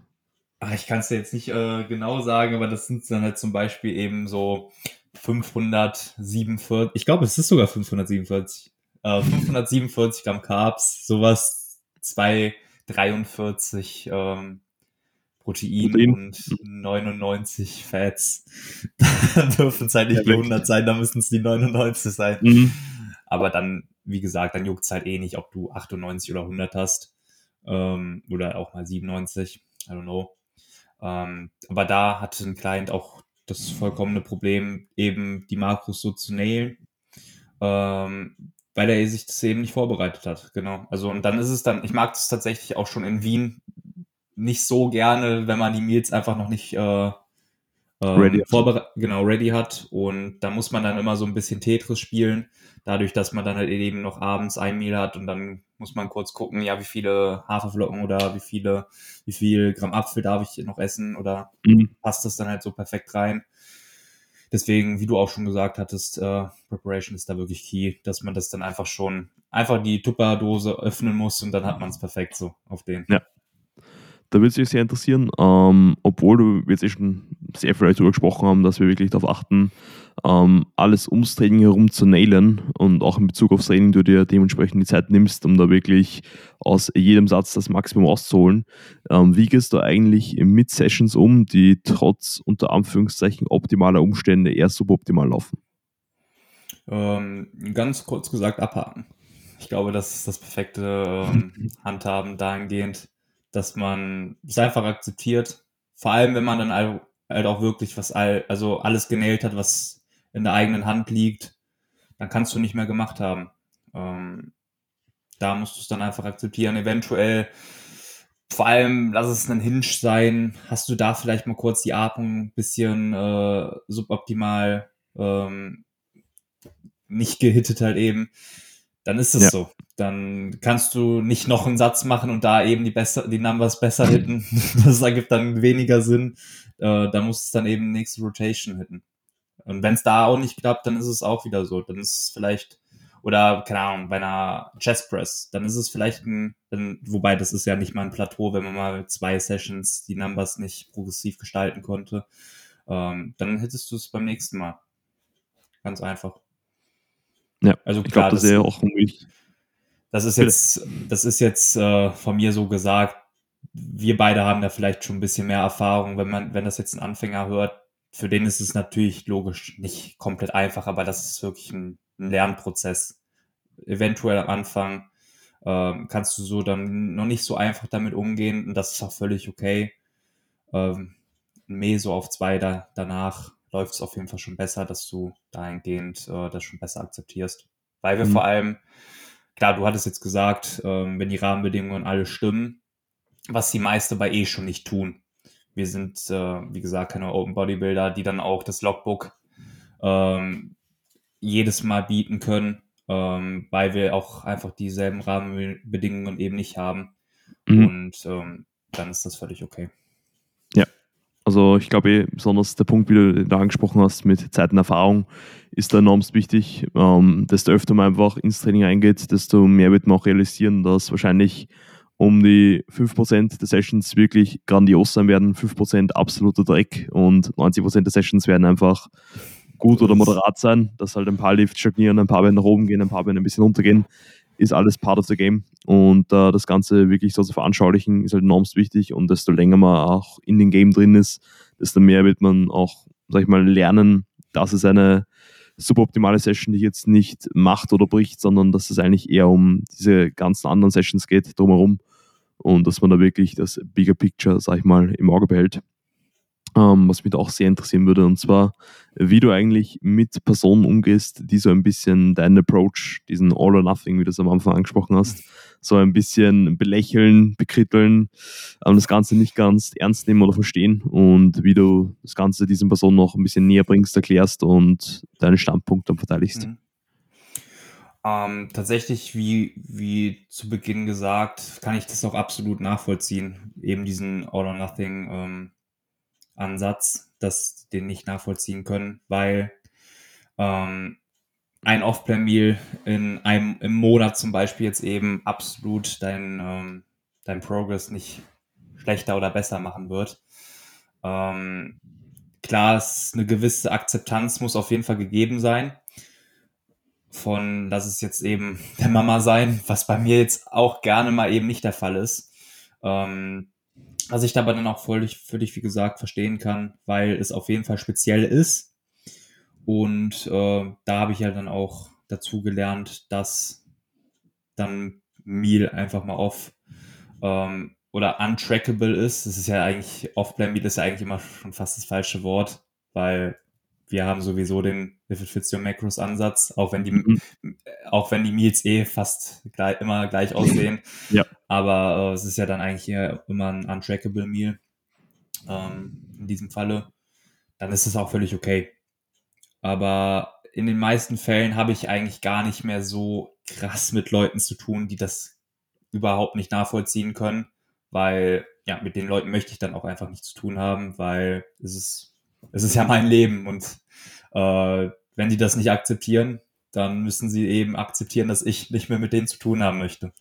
Ach, ich kann es dir jetzt nicht äh, genau sagen, aber das sind dann halt zum Beispiel eben so 547, ich glaube, es ist sogar 547, äh, 547 Gramm Carbs, sowas, 243 ähm, Protein, Protein, und 99 Fats. da dürfen es halt nicht die 100 sein, da müssen es die 99 sein. Mhm. Aber dann, wie gesagt, dann juckt es halt eh nicht, ob du 98 oder 100 hast. Ähm, oder auch mal 97, I don't know. Ähm, aber da hatte ein Client auch das vollkommene Problem, eben die Makros so zu nailen, ähm, weil er sich das eben nicht vorbereitet hat. Genau. Also und dann ist es dann, ich mag das tatsächlich auch schon in Wien nicht so gerne, wenn man die Meals einfach noch nicht äh, ready ähm, genau ready hat und da muss man dann immer so ein bisschen Tetris spielen, dadurch, dass man dann halt eben noch abends ein Meal hat und dann muss man kurz gucken, ja, wie viele Haferflocken oder wie viele, wie viel Gramm Apfel darf ich noch essen oder mhm. passt das dann halt so perfekt rein. Deswegen, wie du auch schon gesagt hattest, äh, Preparation ist da wirklich key, dass man das dann einfach schon, einfach die Tupperdose öffnen muss und dann hat man es perfekt so auf den. Ja, da würde es mich sehr interessieren, ähm, obwohl du jetzt eh schon sehr viel darüber gesprochen haben, dass wir wirklich darauf achten, ähm, alles ums Training herum zu nailen und auch in Bezug aufs Training du dir dementsprechend die Zeit nimmst, um da wirklich aus jedem Satz das Maximum rauszuholen. Ähm, wie gehst du eigentlich mit Sessions um, die trotz unter Anführungszeichen optimaler Umstände eher suboptimal laufen? Ähm, ganz kurz gesagt, abhaken. Ich glaube, das ist das perfekte ähm, Handhaben dahingehend dass man es einfach akzeptiert. Vor allem, wenn man dann halt auch wirklich was, all, also alles genäht hat, was in der eigenen Hand liegt, dann kannst du nicht mehr gemacht haben. Ähm, da musst du es dann einfach akzeptieren. Eventuell, vor allem, lass es ein Hinge sein, hast du da vielleicht mal kurz die Atmung ein bisschen äh, suboptimal ähm, nicht gehittet halt eben dann ist es ja. so. Dann kannst du nicht noch einen Satz machen und da eben die, besser, die Numbers besser hitten. das ergibt dann weniger Sinn. Äh, da muss es dann eben nächste Rotation hitten. Und wenn es da auch nicht klappt, dann ist es auch wieder so. Dann ist es vielleicht, oder keine Ahnung, bei einer Chest Press, dann ist es vielleicht ein, dann, wobei das ist ja nicht mal ein Plateau, wenn man mal zwei Sessions die Numbers nicht progressiv gestalten konnte. Ähm, dann hättest du es beim nächsten Mal. Ganz einfach. Ja, also klar, ich glaube, das, das ist ja auch irgendwie. Das ist jetzt, das ist jetzt äh, von mir so gesagt. Wir beide haben da vielleicht schon ein bisschen mehr Erfahrung, wenn man, wenn das jetzt ein Anfänger hört. Für den ist es natürlich logisch nicht komplett einfach, aber das ist wirklich ein, ein Lernprozess. Eventuell am Anfang ähm, kannst du so dann noch nicht so einfach damit umgehen und das ist auch völlig okay. Ähm, Meso auf zwei da, danach läuft es auf jeden Fall schon besser, dass du dahingehend äh, das schon besser akzeptierst. Weil wir mhm. vor allem, klar, du hattest jetzt gesagt, ähm, wenn die Rahmenbedingungen alle stimmen, was die meiste bei eh schon nicht tun. Wir sind, äh, wie gesagt, keine Open Bodybuilder, die dann auch das Logbook ähm, jedes Mal bieten können, ähm, weil wir auch einfach dieselben Rahmenbedingungen eben nicht haben. Mhm. Und ähm, dann ist das völlig okay. Also ich glaube, eh, besonders der Punkt, wie du da angesprochen hast, mit Zeitenerfahrung, ist da enorm wichtig. Ähm, desto öfter man einfach ins Training eingeht, desto mehr wird man auch realisieren, dass wahrscheinlich um die 5% der Sessions wirklich grandios sein werden, 5% absoluter Dreck und 90% der Sessions werden einfach gut oder moderat sein, dass halt ein paar Lift stagnieren, ein paar werden nach oben gehen, ein paar werden ein bisschen runtergehen ist alles part of the game. Und äh, das Ganze wirklich so zu veranschaulichen, ist halt enormst wichtig. Und desto länger man auch in dem Game drin ist, desto mehr wird man auch, sag ich mal, lernen, dass es eine suboptimale Session, die jetzt nicht macht oder bricht, sondern dass es eigentlich eher um diese ganzen anderen Sessions geht drumherum und dass man da wirklich das Bigger Picture, sag ich mal, im Auge behält ähm, was mich auch sehr interessieren würde, und zwar, wie du eigentlich mit Personen umgehst, die so ein bisschen deinen Approach, diesen All or Nothing, wie du es am Anfang angesprochen hast, so ein bisschen belächeln, bekritteln, ähm, das Ganze nicht ganz ernst nehmen oder verstehen und wie du das Ganze diesen Personen noch ein bisschen näher bringst, erklärst und deinen Standpunkt dann verteidigst. Mhm. Ähm, tatsächlich, wie, wie zu Beginn gesagt, kann ich das auch absolut nachvollziehen, eben diesen All or Nothing ähm, Ansatz, dass den nicht nachvollziehen können, weil ähm, ein Off-Plan-Meal in einem im Monat zum Beispiel jetzt eben absolut dein, ähm, dein Progress nicht schlechter oder besser machen wird. Ähm, klar, ist eine gewisse Akzeptanz muss auf jeden Fall gegeben sein. Von, lass es jetzt eben der Mama sein, was bei mir jetzt auch gerne mal eben nicht der Fall ist. Ähm, was ich dabei dann auch völlig, völlig, wie gesagt, verstehen kann, weil es auf jeden Fall speziell ist. Und äh, da habe ich ja dann auch dazu gelernt, dass dann Meal einfach mal off ähm, oder untrackable ist. Das ist ja eigentlich, Off-Plan Meal ist ja eigentlich immer schon fast das falsche Wort. weil wir haben sowieso den If it fits your macros Ansatz, auch wenn die, mhm. auch wenn die Meals eh fast gleich, immer gleich aussehen. ja. Aber äh, es ist ja dann eigentlich immer ein untrackable Meal ähm, in diesem Falle. Dann ist es auch völlig okay. Aber in den meisten Fällen habe ich eigentlich gar nicht mehr so krass mit Leuten zu tun, die das überhaupt nicht nachvollziehen können, weil ja, mit den Leuten möchte ich dann auch einfach nichts zu tun haben, weil es ist, es ist ja mein Leben und äh, wenn die das nicht akzeptieren, dann müssen sie eben akzeptieren, dass ich nicht mehr mit denen zu tun haben möchte.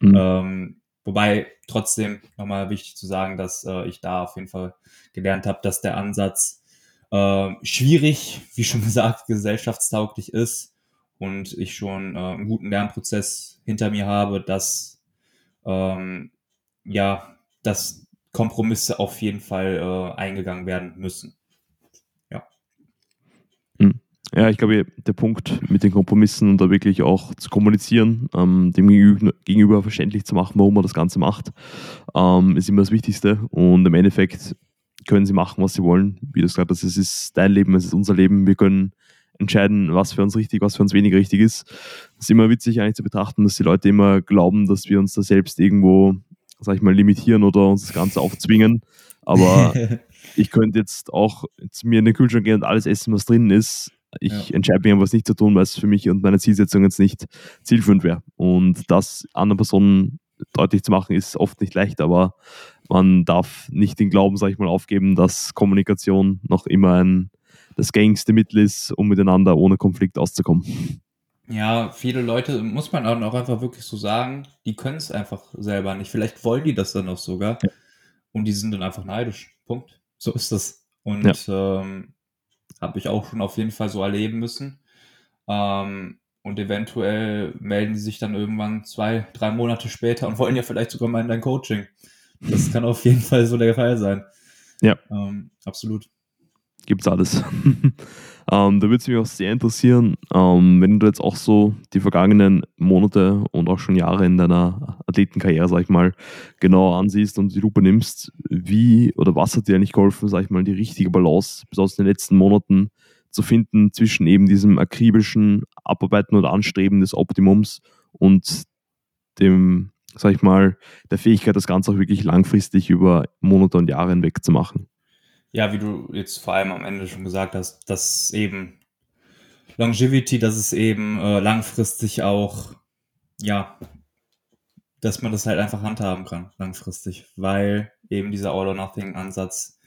Mhm. Ähm, wobei trotzdem nochmal wichtig zu sagen, dass äh, ich da auf jeden Fall gelernt habe, dass der Ansatz äh, schwierig, wie schon gesagt, gesellschaftstauglich ist und ich schon äh, einen guten Lernprozess hinter mir habe, dass ähm, ja, dass Kompromisse auf jeden Fall äh, eingegangen werden müssen. Ja. Hm. Ja, ich glaube, der Punkt mit den Kompromissen und da wirklich auch zu kommunizieren, ähm, dem Gegenüber verständlich zu machen, warum man das Ganze macht, ähm, ist immer das Wichtigste. Und im Endeffekt können sie machen, was sie wollen. Wie du gesagt hast, es ist dein Leben, es ist unser Leben. Wir können entscheiden, was für uns richtig, was für uns weniger richtig ist. Es ist immer witzig eigentlich zu betrachten, dass die Leute immer glauben, dass wir uns da selbst irgendwo, sag ich mal, limitieren oder uns das Ganze aufzwingen. Aber ich könnte jetzt auch zu mir in den Kühlschrank gehen und alles essen, was drin ist. Ich ja. entscheide mich, was nicht zu tun, weil es für mich und meine Zielsetzung jetzt nicht zielführend wäre. Und das anderen Personen deutlich zu machen, ist oft nicht leicht, aber man darf nicht den Glauben, sag ich mal, aufgeben, dass Kommunikation noch immer ein das gängigste Mittel ist, um miteinander ohne Konflikt auszukommen. Ja, viele Leute, muss man auch einfach wirklich so sagen, die können es einfach selber nicht. Vielleicht wollen die das dann auch sogar. Ja. Und die sind dann einfach neidisch. Punkt. So ist das. Und ja. ähm, habe ich auch schon auf jeden Fall so erleben müssen. Ähm, und eventuell melden die sich dann irgendwann zwei, drei Monate später und wollen ja vielleicht sogar mal in dein Coaching. Das kann auf jeden Fall so der Fall sein. Ja. Ähm, absolut gibt es alles. ähm, da würde es mich auch sehr interessieren, ähm, wenn du jetzt auch so die vergangenen Monate und auch schon Jahre in deiner Athletenkarriere, sag ich mal, genau ansiehst und die Lupe nimmst, wie oder was hat dir eigentlich geholfen, sag ich mal, die richtige Balance besonders in den letzten Monaten zu finden zwischen eben diesem akribischen Abarbeiten oder Anstreben des Optimums und dem, sag ich mal, der Fähigkeit, das Ganze auch wirklich langfristig über Monate und Jahre hinweg zu machen ja, wie du jetzt vor allem am Ende schon gesagt hast, dass eben Longevity, dass es eben äh, langfristig auch, ja, dass man das halt einfach handhaben kann, langfristig, weil eben dieser All-or-Nothing-Ansatz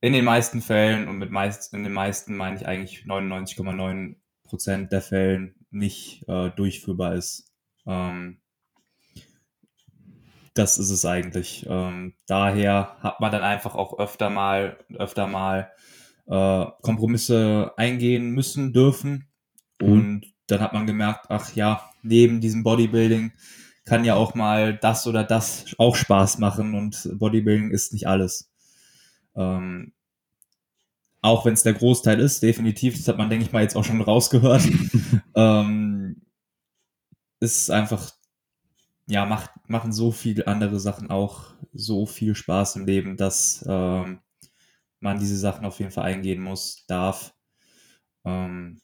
in den meisten Fällen und mit meist, in den meisten meine ich eigentlich 99,9 Prozent der Fällen nicht äh, durchführbar ist. Ähm, das ist es eigentlich. Ähm, daher hat man dann einfach auch öfter mal, öfter mal äh, Kompromisse eingehen müssen, dürfen. Mhm. Und dann hat man gemerkt, ach ja, neben diesem Bodybuilding kann ja auch mal das oder das auch Spaß machen und Bodybuilding ist nicht alles. Ähm, auch wenn es der Großteil ist, definitiv, das hat man, denke ich mal, jetzt auch schon rausgehört, ähm, ist einfach ja, macht, machen so viele andere Sachen auch so viel Spaß im Leben, dass ähm, man diese Sachen auf jeden Fall eingehen muss, darf. Ähm,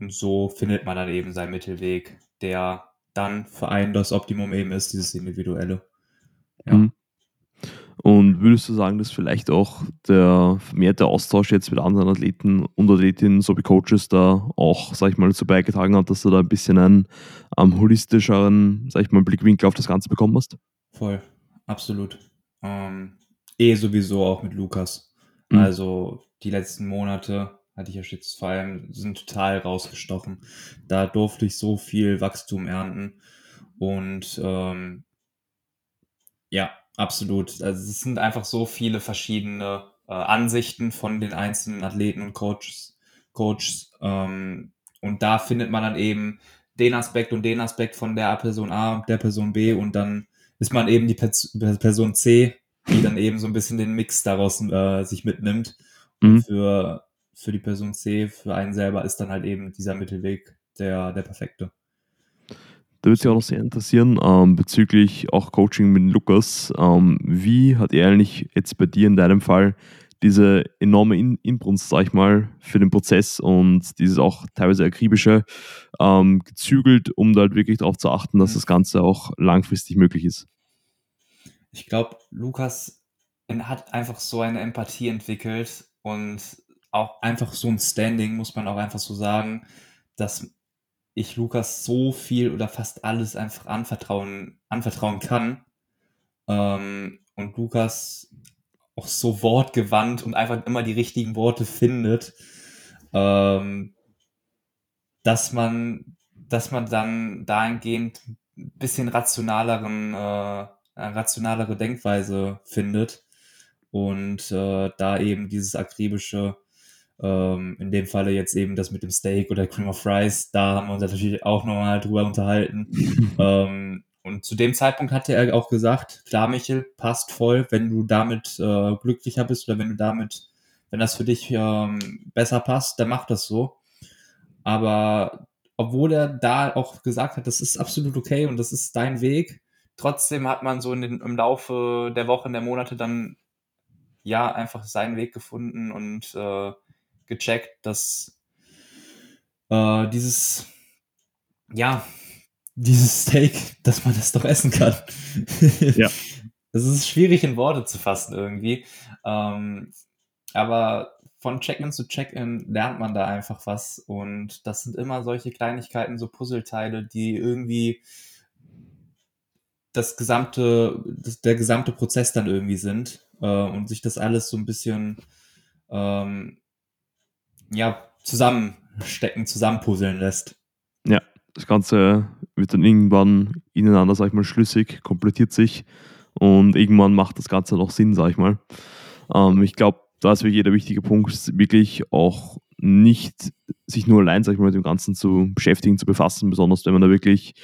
und so findet man dann eben seinen Mittelweg, der dann für einen das Optimum eben ist, dieses Individuelle. Ja. Mhm. Und würdest du sagen, dass vielleicht auch der vermehrte Austausch jetzt mit anderen Athleten und Athletinnen sowie Coaches da auch, sag ich mal, dazu beigetragen hat, dass du da ein bisschen einen ähm, holistischeren, sag ich mal, Blickwinkel auf das Ganze bekommen hast? Voll, absolut. Ähm, eh sowieso auch mit Lukas. Mhm. Also die letzten Monate hatte ich ja jetzt vor allem, sind total rausgestochen. Da durfte ich so viel Wachstum ernten. Und ähm, ja, Absolut. Also es sind einfach so viele verschiedene äh, Ansichten von den einzelnen Athleten und Coaches. Coaches ähm, und da findet man dann eben den Aspekt und den Aspekt von der Person A und der Person B und dann ist man eben die Person C, die dann eben so ein bisschen den Mix daraus äh, sich mitnimmt. Mhm. Und für, für die Person C, für einen selber ist dann halt eben dieser Mittelweg der, der perfekte. Da würde mich auch noch sehr interessieren ähm, bezüglich auch Coaching mit Lukas. Ähm, wie hat er eigentlich jetzt bei dir in deinem Fall diese enorme In Inbrunst, sag ich mal, für den Prozess und dieses auch teilweise akribische ähm, gezügelt, um da halt wirklich darauf zu achten, dass mhm. das Ganze auch langfristig möglich ist. Ich glaube, Lukas hat einfach so eine Empathie entwickelt und auch einfach so ein Standing, muss man auch einfach so sagen, dass ich Lukas so viel oder fast alles einfach anvertrauen, anvertrauen kann. Ähm, und Lukas auch so wortgewandt und einfach immer die richtigen Worte findet, ähm, dass man, dass man dann dahingehend ein bisschen rationaleren, äh, rationalere Denkweise findet und äh, da eben dieses akribische ähm, in dem Falle jetzt eben das mit dem Steak oder Cream of Rice, da haben wir uns natürlich auch nochmal drüber unterhalten. ähm, und zu dem Zeitpunkt hatte er auch gesagt, klar, Michel, passt voll, wenn du damit äh, glücklicher bist oder wenn du damit, wenn das für dich ähm, besser passt, dann mach das so. Aber obwohl er da auch gesagt hat, das ist absolut okay und das ist dein Weg, trotzdem hat man so den, im Laufe der Wochen, der Monate dann ja einfach seinen Weg gefunden und äh, gecheckt, dass äh, dieses, ja, dieses Steak, dass man das doch essen kann. ja. Es ist schwierig in Worte zu fassen irgendwie. Ähm, aber von Check-in zu Check-in lernt man da einfach was. Und das sind immer solche Kleinigkeiten, so Puzzleteile, die irgendwie das gesamte, das, der gesamte Prozess dann irgendwie sind äh, und sich das alles so ein bisschen ähm, ja, zusammenstecken, zusammenpuzzeln lässt. Ja, das Ganze wird dann irgendwann ineinander, sag ich mal, schlüssig, komplettiert sich und irgendwann macht das Ganze noch Sinn, sag ich mal. Ähm, ich glaube, da ist wirklich jeder wichtige Punkt, wirklich auch nicht sich nur allein, sag ich mal, mit dem Ganzen zu beschäftigen, zu befassen, besonders wenn man da wirklich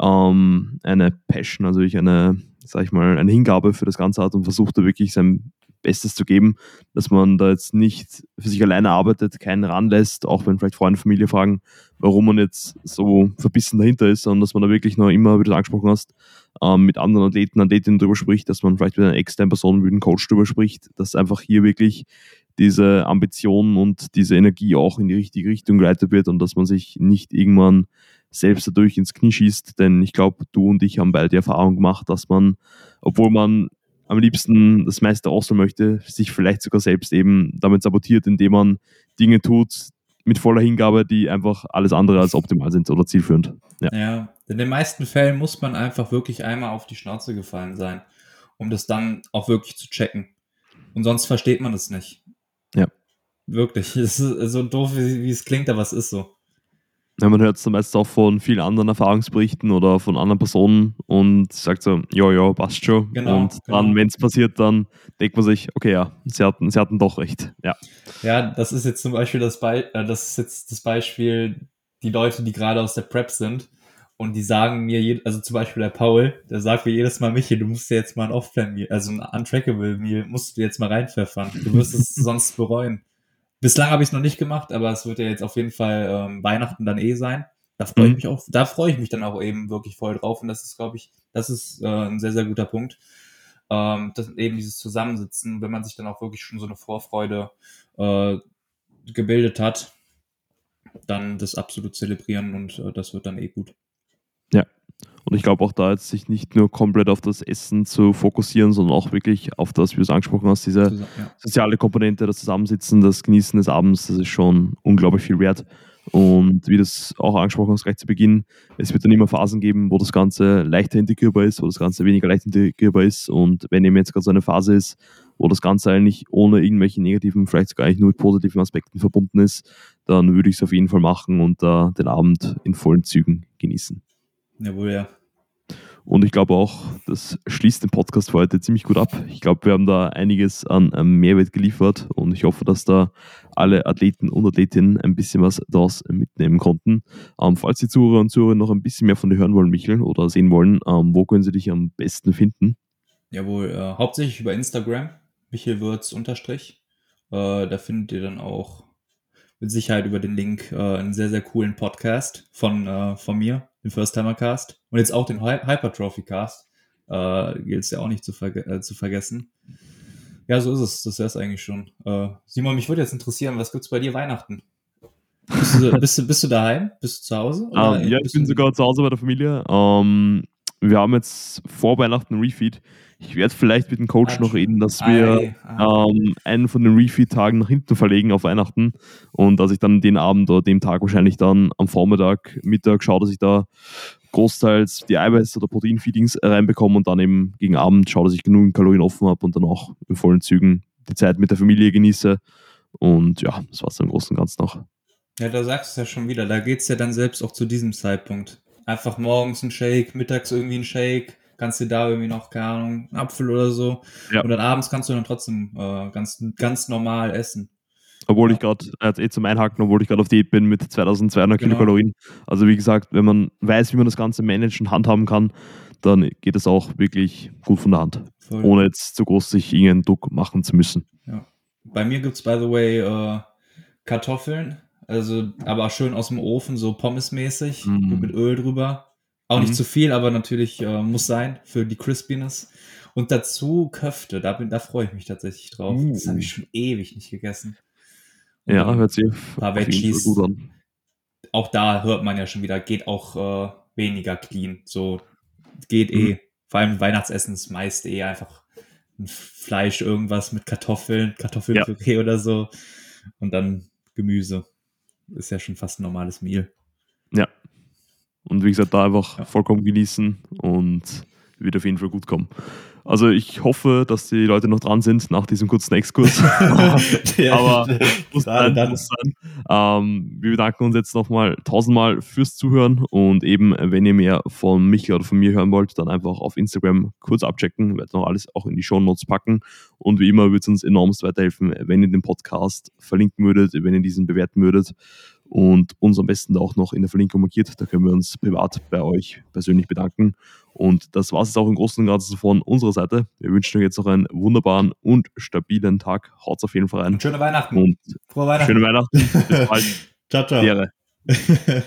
ähm, eine Passion, also wirklich eine, sag ich mal, eine Hingabe für das Ganze hat und versucht da wirklich sein Bestes zu geben, dass man da jetzt nicht für sich alleine arbeitet, keinen ranlässt, auch wenn vielleicht Freunde, Familie fragen, warum man jetzt so verbissen dahinter ist, sondern dass man da wirklich noch immer, wie du angesprochen hast, ähm, mit anderen Athleten, Athletinnen drüber spricht, dass man vielleicht mit einer externen Person, mit einem Coach drüber spricht, dass einfach hier wirklich diese Ambition und diese Energie auch in die richtige Richtung geleitet wird und dass man sich nicht irgendwann selbst dadurch ins Knie schießt, denn ich glaube, du und ich haben beide die Erfahrung gemacht, dass man, obwohl man am liebsten das meiste ausholen möchte, sich vielleicht sogar selbst eben damit sabotiert, indem man Dinge tut mit voller Hingabe, die einfach alles andere als optimal sind oder zielführend. Ja. ja, in den meisten Fällen muss man einfach wirklich einmal auf die Schnauze gefallen sein, um das dann auch wirklich zu checken. Und sonst versteht man es nicht. Ja. Wirklich. Es ist so doof, wie, wie es klingt, aber es ist so. Ja, man hört es meist auch von vielen anderen Erfahrungsberichten oder von anderen Personen und sagt so, ja, ja, passt schon. Genau, und dann, genau. wenn es passiert, dann denkt man sich, okay, ja, sie hatten, sie hatten doch recht. Ja, ja das ist jetzt zum Beispiel das, Be äh, das, ist jetzt das Beispiel, die Leute, die gerade aus der Prep sind und die sagen mir, also zum Beispiel der Paul, der sagt mir jedes Mal, Michi, du musst dir jetzt mal ein Off-Plan-Meal, also ein Untrackable-Meal, musst du jetzt mal reinpfeffern. Du wirst es sonst bereuen. Bislang habe ich es noch nicht gemacht, aber es wird ja jetzt auf jeden Fall ähm, Weihnachten dann eh sein. Da freue ich mhm. mich auch, da freue ich mich dann auch eben wirklich voll drauf. Und das ist, glaube ich, das ist äh, ein sehr, sehr guter Punkt. Ähm, das eben dieses Zusammensitzen, wenn man sich dann auch wirklich schon so eine Vorfreude äh, gebildet hat, dann das absolut zelebrieren und äh, das wird dann eh gut. Und ich glaube auch da jetzt sich nicht nur komplett auf das Essen zu fokussieren, sondern auch wirklich auf das, wie du es angesprochen hast, diese ja. soziale Komponente, das Zusammensitzen, das Genießen des Abends, das ist schon unglaublich viel wert. Und wie du es auch angesprochen hast, gleich zu Beginn, es wird dann immer Phasen geben, wo das Ganze leichter integrierbar ist, wo das Ganze weniger leicht integrierbar ist. Und wenn eben jetzt gerade so eine Phase ist, wo das Ganze eigentlich ohne irgendwelche negativen, vielleicht sogar eigentlich nur mit positiven Aspekten verbunden ist, dann würde ich es auf jeden Fall machen und uh, den Abend in vollen Zügen genießen. Jawohl, ja. Und ich glaube auch, das schließt den Podcast für heute ziemlich gut ab. Ich glaube, wir haben da einiges an Mehrwert geliefert und ich hoffe, dass da alle Athleten und Athletinnen ein bisschen was daraus mitnehmen konnten. Ähm, falls die Zuhörer und Zuhörer noch ein bisschen mehr von dir hören wollen, Michel, oder sehen wollen, ähm, wo können sie dich am besten finden? Jawohl, äh, hauptsächlich über Instagram, michelwürz unterstrich. Äh, da findet ihr dann auch mit Sicherheit über den Link äh, einen sehr, sehr coolen Podcast von, äh, von mir, den First Timer Cast. Und jetzt auch den Hy Hypertrophy Cast. Äh, Gilt es ja auch nicht zu, verge äh, zu vergessen. Ja, so ist es. Das wäre es eigentlich schon. Äh, Simon, mich würde jetzt interessieren, was gibt's bei dir Weihnachten? Bist du, bist du, bist du daheim? Bist du zu Hause? Um, ähm, ja, ich bin sogar zu Hause bei der Familie. Um, ähm, wir haben jetzt vor Weihnachten Refeed. Ich werde vielleicht mit dem Coach ah, noch reden, dass wir ähm, einen von den Refeed-Tagen nach hinten verlegen auf Weihnachten und dass ich dann den Abend oder dem Tag wahrscheinlich dann am Vormittag, Mittag schaue, dass ich da großteils die Eiweiß- oder Proteinfeedings reinbekomme und dann eben gegen Abend schaue, dass ich genug Kalorien offen habe und dann auch in vollen Zügen die Zeit mit der Familie genieße. Und ja, das war es im Großen und Ganzen noch. Ja, da sagst du es ja schon wieder. Da geht es ja dann selbst auch zu diesem Zeitpunkt. Einfach morgens ein Shake, mittags irgendwie ein Shake, kannst du da irgendwie noch, keine Ahnung, einen Apfel oder so. Ja. Und dann abends kannst du dann trotzdem äh, ganz, ganz normal essen. Obwohl ich gerade, äh, eh zum Einhaken, obwohl ich gerade auf Diät bin mit 2200 genau. Kilokalorien. Also wie gesagt, wenn man weiß, wie man das Ganze managen, und handhaben kann, dann geht es auch wirklich gut von der Hand. Voll. Ohne jetzt zu groß sich irgendeinen Druck machen zu müssen. Ja. Bei mir gibt es, by the way, äh, Kartoffeln also, aber schön aus dem Ofen, so pommesmäßig, mm. mit Öl drüber. Auch nicht mm. zu viel, aber natürlich äh, muss sein für die Crispiness. Und dazu Köfte, da, da freue ich mich tatsächlich drauf. Uh. Das habe ich schon ewig nicht gegessen. Und ja, hört sich paar Veggies. gut an. Auch da hört man ja schon wieder, geht auch äh, weniger clean. So geht mm. eh. Vor allem Weihnachtsessen ist meist eh einfach ein Fleisch, irgendwas mit Kartoffeln, Kartoffelpüree ja. oder so. Und dann Gemüse ist ja schon fast ein normales Meal. Und wie gesagt, da einfach vollkommen genießen und wird auf jeden Fall gut kommen. Also ich hoffe, dass die Leute noch dran sind nach diesem kurzen Exkurs. ja, Aber muss sein, dann. Muss sein. Ähm, wir bedanken uns jetzt nochmal tausendmal fürs Zuhören und eben, wenn ihr mehr von mich oder von mir hören wollt, dann einfach auf Instagram kurz abchecken. Ich werde noch alles auch in die Show Notes packen. Und wie immer würde es uns enormst weiterhelfen, wenn ihr den Podcast verlinken würdet, wenn ihr diesen bewerten würdet und uns am besten auch noch in der Verlinkung markiert. Da können wir uns privat bei euch persönlich bedanken. Und das war es jetzt auch im Großen und Ganzen von unserer Seite. Wir wünschen euch jetzt noch einen wunderbaren und stabilen Tag. Haut auf jeden Fall rein. Und schöne Weihnachten. Und Frohe Weihnachten. Schöne Weihnachten. Bis bald. ciao, ciao.